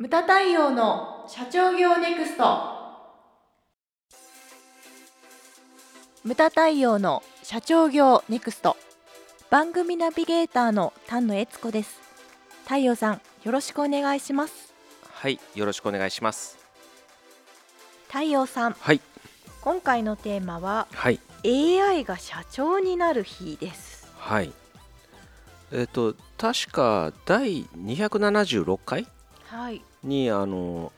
無駄対応の社長業ネクスト。無駄対応の社長業ネクスト。番組ナビゲーターの丹野悦子です。太陽さんよろしくお願いします。はい、よろしくお願いします。太陽さん。はい、今回のテーマははい、AI が社長になる日です。はい。えっ、と確か第276回はいにあの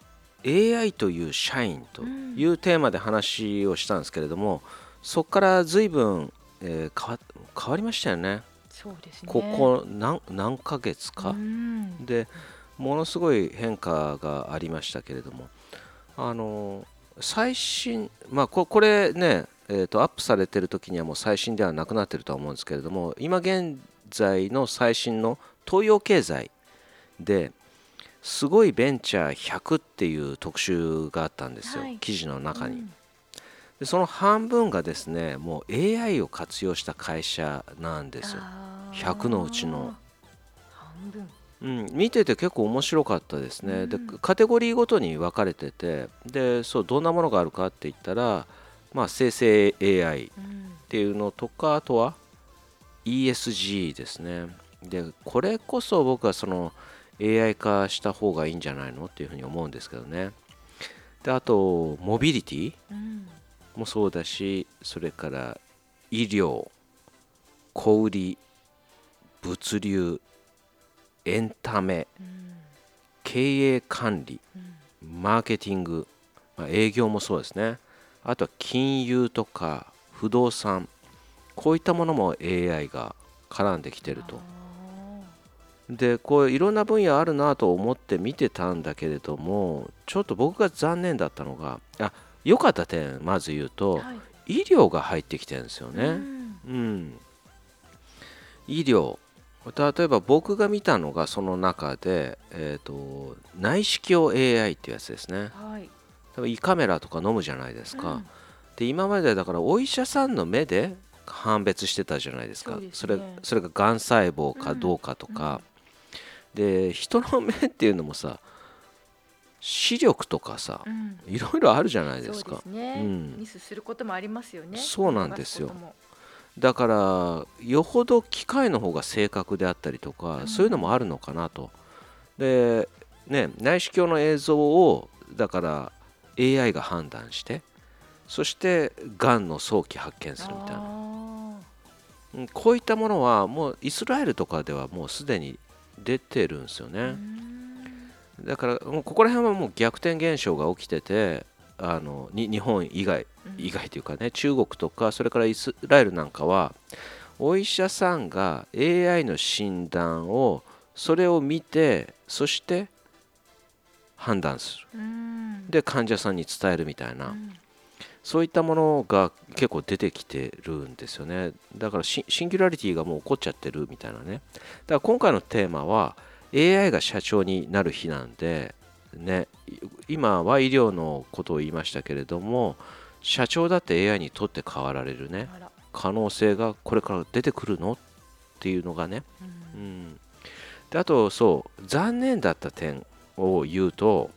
AI という社員というテーマで話をしたんですけれども、そこから随分、えー変わ変わりましたよね。そうですね。ここ何何ヶ月うか、ん。でものすごい変化がありましたけれども。あの最新まあここれね、えー、とアップされてる時にはもう最新ではなくなってるとは思うんですけれども今現在の最新の東洋経済ですごいベンチャー100っていう特集があったんですよ、はい。記事の中に、うん。でその半分がですねもう AI を活用した会社なんですよ。あー。100のうちの。半分。うん、見てて結構面白かったですね、でうん。カテゴリーごとに分かれててでそうどんなものがあるかって言ったら、まあ、生成 AI っうん。ていうのとかあとは ESG ですね。でこれこそ僕はその AI 化した方がいいんじゃないのっていうふうに思うんですけどね。であとモビリティうん。もそうだしそれから医療小売物流エンタメうん。経営管理うん。マーケティング、まあ、営業もそうですね。あとは金融とか不動産こういったものも AI が絡んできてるとでこういろんな分野あるなと思って見てたんだけれどもちょっと僕が残念だったのがあ良かった点まず言うと、はい。医療が入ってきてるんですよね、うん。うん、医療。例えば僕が見たのがその中で、えー、と内視鏡 AI っていうやつですね。はい。胃カメラとか飲むじゃないですか、うん。で今までだからお医者さんの目で判別してたじゃないですか。そうですれね。それががん細胞かどうかとか、で人の目っていうのもさ視力とかさうん。いろいろあるじゃないでそうすかですね、うん。ミスすることもありますよね。そうなんですよ。だからよほど機械の方が正確であったりとか、うん。そういうのもあるのかなと。でね内視鏡の映像をだから AI が判断してそしてがんの早期発見するみたいな。こういったものはもうイスラエルとかではもうすでに出てるんですよね、だからもうここら辺はもう逆転現象が起きててあのに日本以外以外というかね中国とかそれからイスラエルなんかはお医者さんが AI の診断をそれを見てそして判断する。うん。で患者さんに伝えるみたいな、うんそういったものが結構出てきてるんですよね。だからシンシンギュラリティがもう起こっちゃってるみたいなね。だから今回のテーマは AI が社長になる日なんでねい今は医療のことを言いましたけれども社長だって AI にとって変わられるね。可能性がこれから出てくるのっていうのがね、うんうん、であとそう残念だった点を言うと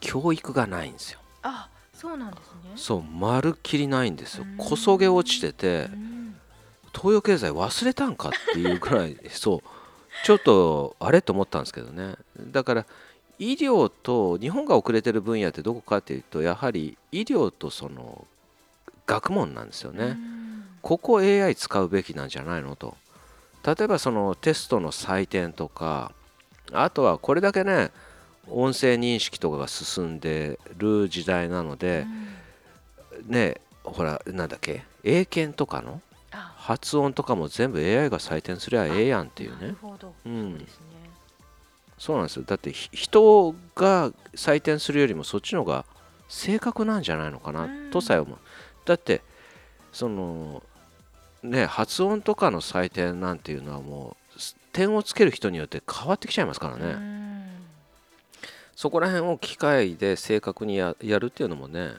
教育がないんですよ。あそうなんですね。そうまるっきりないんですよ。うん。こそげ落ちててうん。東洋経済忘れたんかっていうぐらい そう。ちょっとあれと思ったんですけどね。だから医療と日本が遅れてる分野ってどこかっていうとやはり医療とその学問なんですよね、うん。ここ AI 使うべきなんじゃないのと。例えばそのテストの採点とかあとはこれだけね音声認識とかが進んでる時代なので、ねほらなんだっけ英検とかのあ。発音とかも全部 AI が採点すりゃええやんっていうね。うん。そうなんですよ。だってひ人が採点するよりもそっちの方が正確なんじゃないのかなうん。とさえ思う。だってそのね発音とかの採点なんていうのはもうす点をつける人によって変わってきちゃいますからね、うんそこら辺を機械で正確にややるっていうのもね。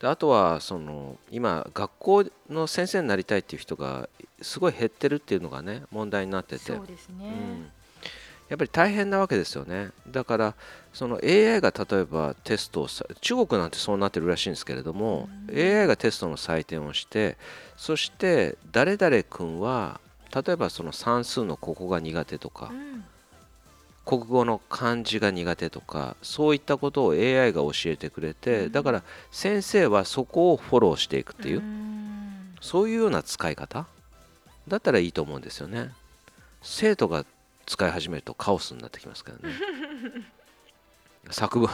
であとはその今学校の先生になりたいっていう人がすごい減ってるっていうのがね問題になってて。そうですね、うん、やっぱり大変なわけですよね。だからその AI が例えばテストをさ中国なんてそうなってるらしいんですけれども、AI がテストの採点をしてそして誰々君は例えばその算数のここが苦手とか、うん国語の漢字が苦手とかそういったことを AI が教えてくれて、うん。だから先生はそこをフォローしていくっていう、ん。そういうような使い方？だったらいいと思うんですよね。生徒が使い始めるとカオスになってきますからね。作文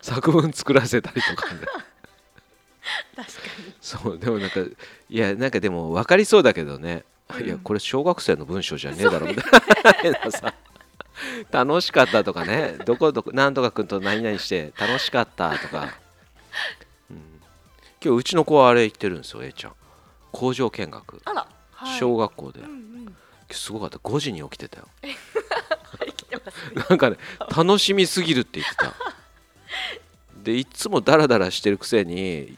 作文作らせたりとかね。確かに。そうでもなんかいやなんかでも分かりそうだけどね、うん。いやこれ小学生の文章じゃねえだろみたいなさ 楽しかったとかね。どこどこ何とか君と何々して楽しかったとか、うん、今日うちの子はあれ言ってるんですよ A ちゃん。工場見学、あら、はい、小学校で。うんうん。すごかった。5時に起きてたよ。なんかね楽しみすぎるって言ってた。でいつもダラダラしてるくせに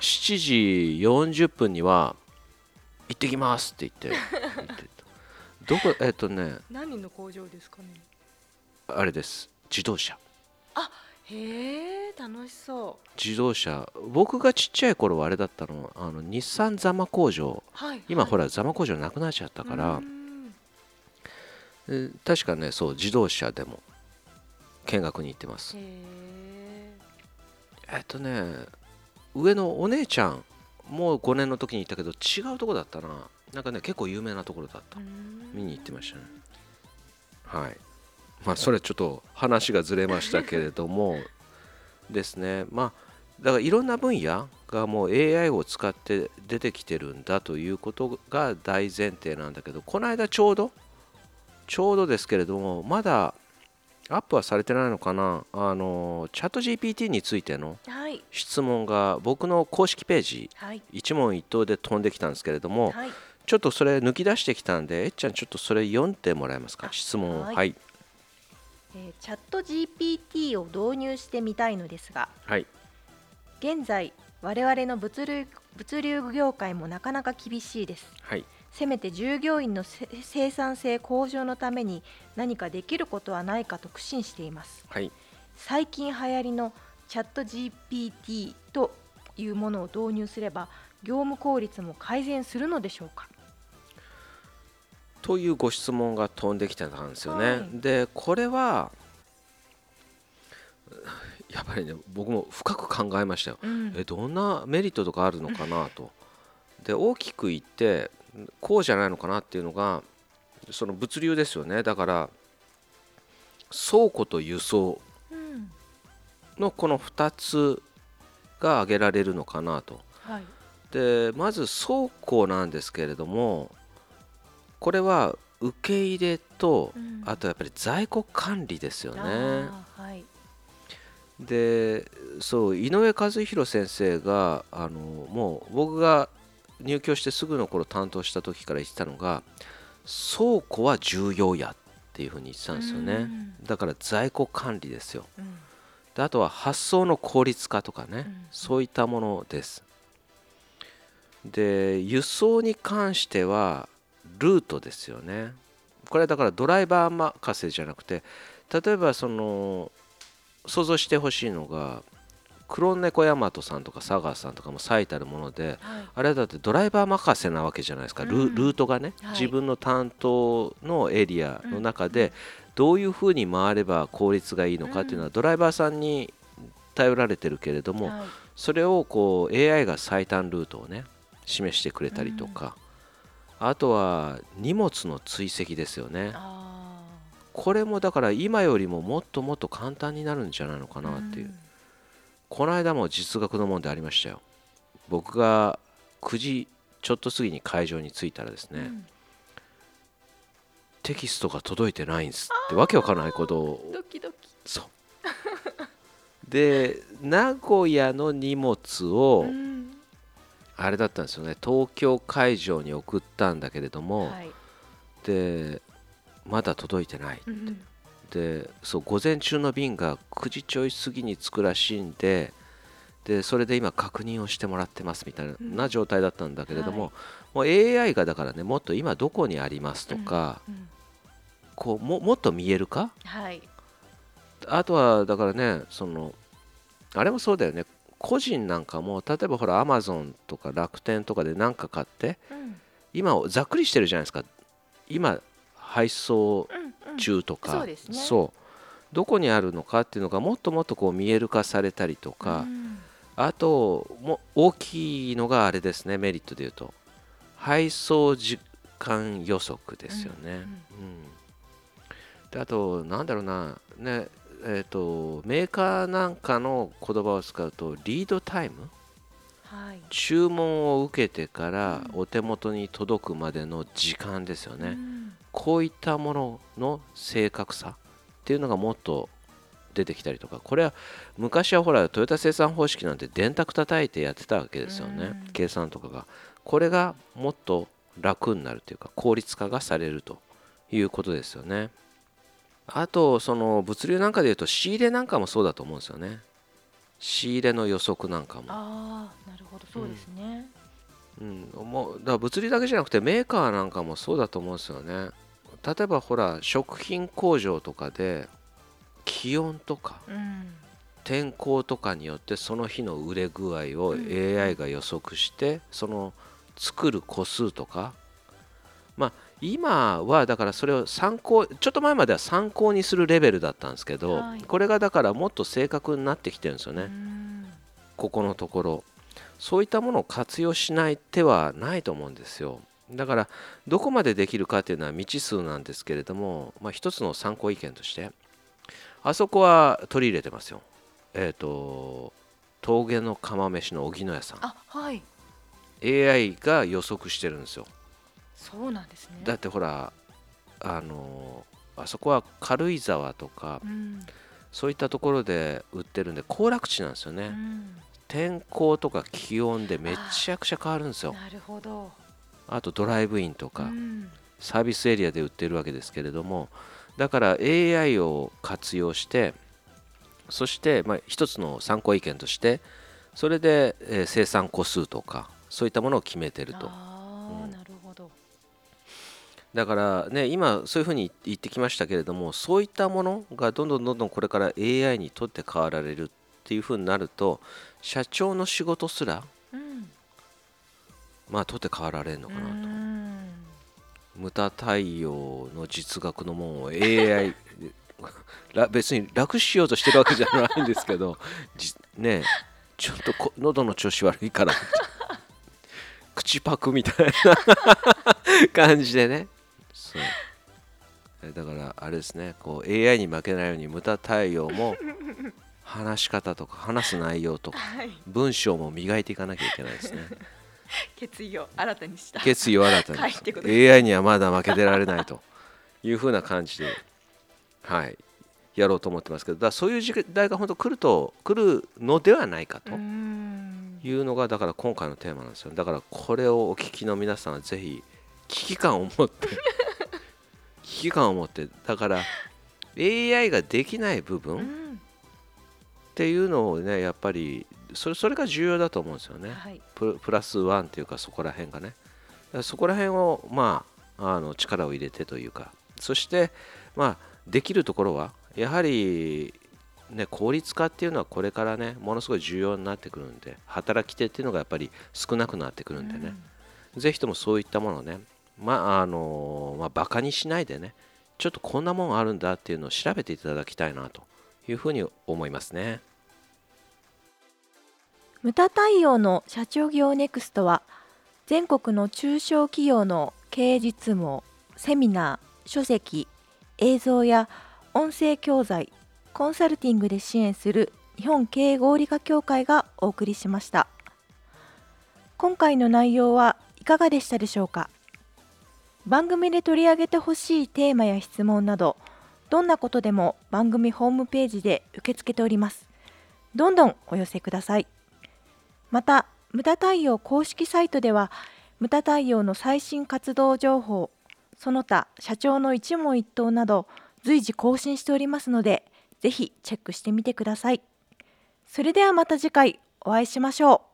7時40分には「行ってきます」って言ってどこえっとね。何の工場ですかね？あれです。自動車。へえ楽しそ自動車。僕がちっちゃい頃はあれだったの。あの日産ザマ工場。うはい。今ほららザマ工場なくなっちゃったから、うん。え確かねそう自動車でも見学に行ってます。えっとね上のお姉ちゃんもう5年の時に行ったけど違うとこだったななんかね結構有名なところだった。見に行ってましたね。はい。まあそれちょっと話がずれましたけれども ですね。まあだからいろんな分野がもう AI を使って出てきてるんだということが大前提なんだけどこの間ちょうどちょうどですけれどもまだアップはされてないのかな。あのチャット GPT についてのはい。質問が僕の公式ページはい。一問一答で飛んできたんですけれどもはいちょっとそれ抜き出してきたんでえっちゃんちょっとそれ読んでもらえますか？あ質問を。はい。はい。えーチャット GPT を導入してみたいのですがはい。現在我々の物流物流業界もなかなか厳しいです。はい。せめて従業員のせ生産性向上のために何かできることはないかと苦心しています。はい。最近流行りのチャット GPT というものを導入すれば業務効率も改善するのでしょうか？というご質問が飛んできてたんですよね、はい。でこれはやっぱりね僕も深く考えましたよ。うん。えどんなメリットとかあるのかなと。で大きく言ってこうじゃないのかなっていうのがその物流ですよね。だから倉庫と輸送うん。のこの2つが挙げられるのかなと。はい。でまず倉庫なんですけれどもこれは受け入れとうん。あとやっぱり在庫管理ですよね。はい。でそう井上和弘先生があのもう僕が入居してすぐの頃担当した時から言ってたのが倉庫は重要やっていうふうに言ってたんですよね。うん。だから在庫管理ですよ。うん。であとは発送の効率化とかね、うん。そういったものです。で輸送に関してはルートですよね。これはだからドライバー任せじゃなくて例えばその想像してほしいのが黒猫大和さんとか佐川さんとかも最たるものではい。あれはだってドライバー任せなわけじゃないですか、ルうん。ルートがね、はい。自分の担当のエリアの中でどういうふうに回れば効率がいいのかっていうのはドライバーさんに頼られてるけれども、はい。それをこう AI が最短ルートをね示してくれたりとか、あとは荷物の追跡ですよね。あこれもだから今よりももっともっと簡単になるんじゃないのかーなっていう、ん。この間も実学の問題ありましたよ。僕が9時ちょっと過ぎに会場に着いたらですね、うん。テキストが届いてないんですってわけわからないことを。ドキドキ。そう。で名古屋の荷物を、うんあれだったんですよね。東京会場に送ったんだけれども、はい。でまだ届いてない。うんでそう午前中の便が9時ちょい過ぎに着くらしいんででそれで今確認をしてもらってますみたいな,、状態だったんだけれども、はい。もう AI がだからねもっと今どこにありますとか、うんこうももっと見える化はい。あとはだからねそのあれもそうだよね個人なんかも例えばほらアマゾンとか楽天とかで何か買ってうん。今ざっくりしてるじゃないですか。今配送うん。うん。中とか、そうですね。そう。どこにあるのかっていうのがもっともっとこう見える化されたりとか、うん。あとも大きいのがあれですねメリットで言うと。配送時間予測ですよね。うん。であとなんだろうな。ねえー、とメーカーなんかの言葉を使うとリードタイム？はい。注文を受けてからうん。お手元に届くまでの時間ですよね、うん。こういったものの正確さっていうのがもっと出てきたりとか。これは昔はほらトヨタ生産方式なんて電卓叩いてやってたわけですよね、うん。計算とかが。これがもっと楽になるというか効率化がされるということですよねあとその物流なんかでいうと仕入れなんかもそうだと思うんですよね。仕入れの予測なんかも。ああなるほど。そうですね、うん、もうだから物理だけじゃなくてメーカーなんかもそうだと思うんですよね。例えばほら食品工場とかで気温とかうん。天候とかによってその日の売れ具合をうん。AI が予測してその作る個数とかまあ今はだからそれを参考ちょっと前までは参考にするレベルだったんですけど、はい。これがだからもっと正確になってきてるんですよね、うん。ここのところ。そういったものを活用しない手はないと思うんですよ。だからどこまでできるかっていうのは未知数なんですけれども、まあ、一つの参考意見としてあそこは取り入れてますよ。えっ、と峠の釜飯の荻野屋さん。あはい。AI が予測してるんですよそうなんですね。だってほらあのあそこは軽井沢とかうん。そういったところで売ってるんで行楽地なんですよね、うん。天候とか気温でめちゃくちゃ変わるんですよ。なるほど。あとドライブインとかうん。サービスエリアで売ってるわけですけれどもだから AI を活用してそしてまあ一つの参考意見としてそれでえー生産個数とかそういったものを決めてるとだからね今そういうふうに言ってきましたけれどもそういったものがどんどんどんどんこれから AI にとって変わられるっていうふうになると社長の仕事すらうん。まあ取って変わられるのかなと。うん。無駄対応の実学のもんを AI 別に楽しようとしてるわけじゃないんですけど じねちょっとこ喉の調子悪いから 口パクみたいな感じでねそう。えだからあれですね。こう AI に負けないように無駄対応も話し方とか話す内容とかはい。文章も磨いていかなきゃいけないですね。決意を新たにした。決意を新たに、AI にはまだ負けてられないと。いうふうな感じで、はい、やろうと思ってますけど。だそういう時代が本当来ると来るのではないかと。うん。いうのがだから今回のテーマなんですよ。だからこれをお聞きの皆さんはぜひ危機感を持って危機感を持ってだから AI ができない部う分っんていうのをねやっぱりそれそれが重要だと思うんですよね。はい。ププラスワンっていうかそこら辺がね。そこら辺をまああの力を入れてというか。そしてまあできるところはやはりね効率化っていうのはこれからねものすごい重要になってくるんで働き手っていうのがやっぱり少なくなってくるんでね、ぜひともそういったものをねまああのまあバカにしないでねちょっとこんなもんあるんだっていうのを調べていただきたいなというふうに思いますね。無駄対応の社長業ネクストは全国の中小企業の経営実務セミナー書籍映像や音声教材コンサルティングで支援する日本経営合理化協会がお送りしました今回の内容はいかがでしたでしょうか？番組で取り上げてほしいテーマや質問などどんなことでも番組ホームページで受け付けております。どんどんお寄せください。また無駄対応公式サイトでは無駄対応の最新活動情報その他社長の一問一答など随時更新しておりますのでぜひチェックしてみてください。それではまた次回お会いしましょう。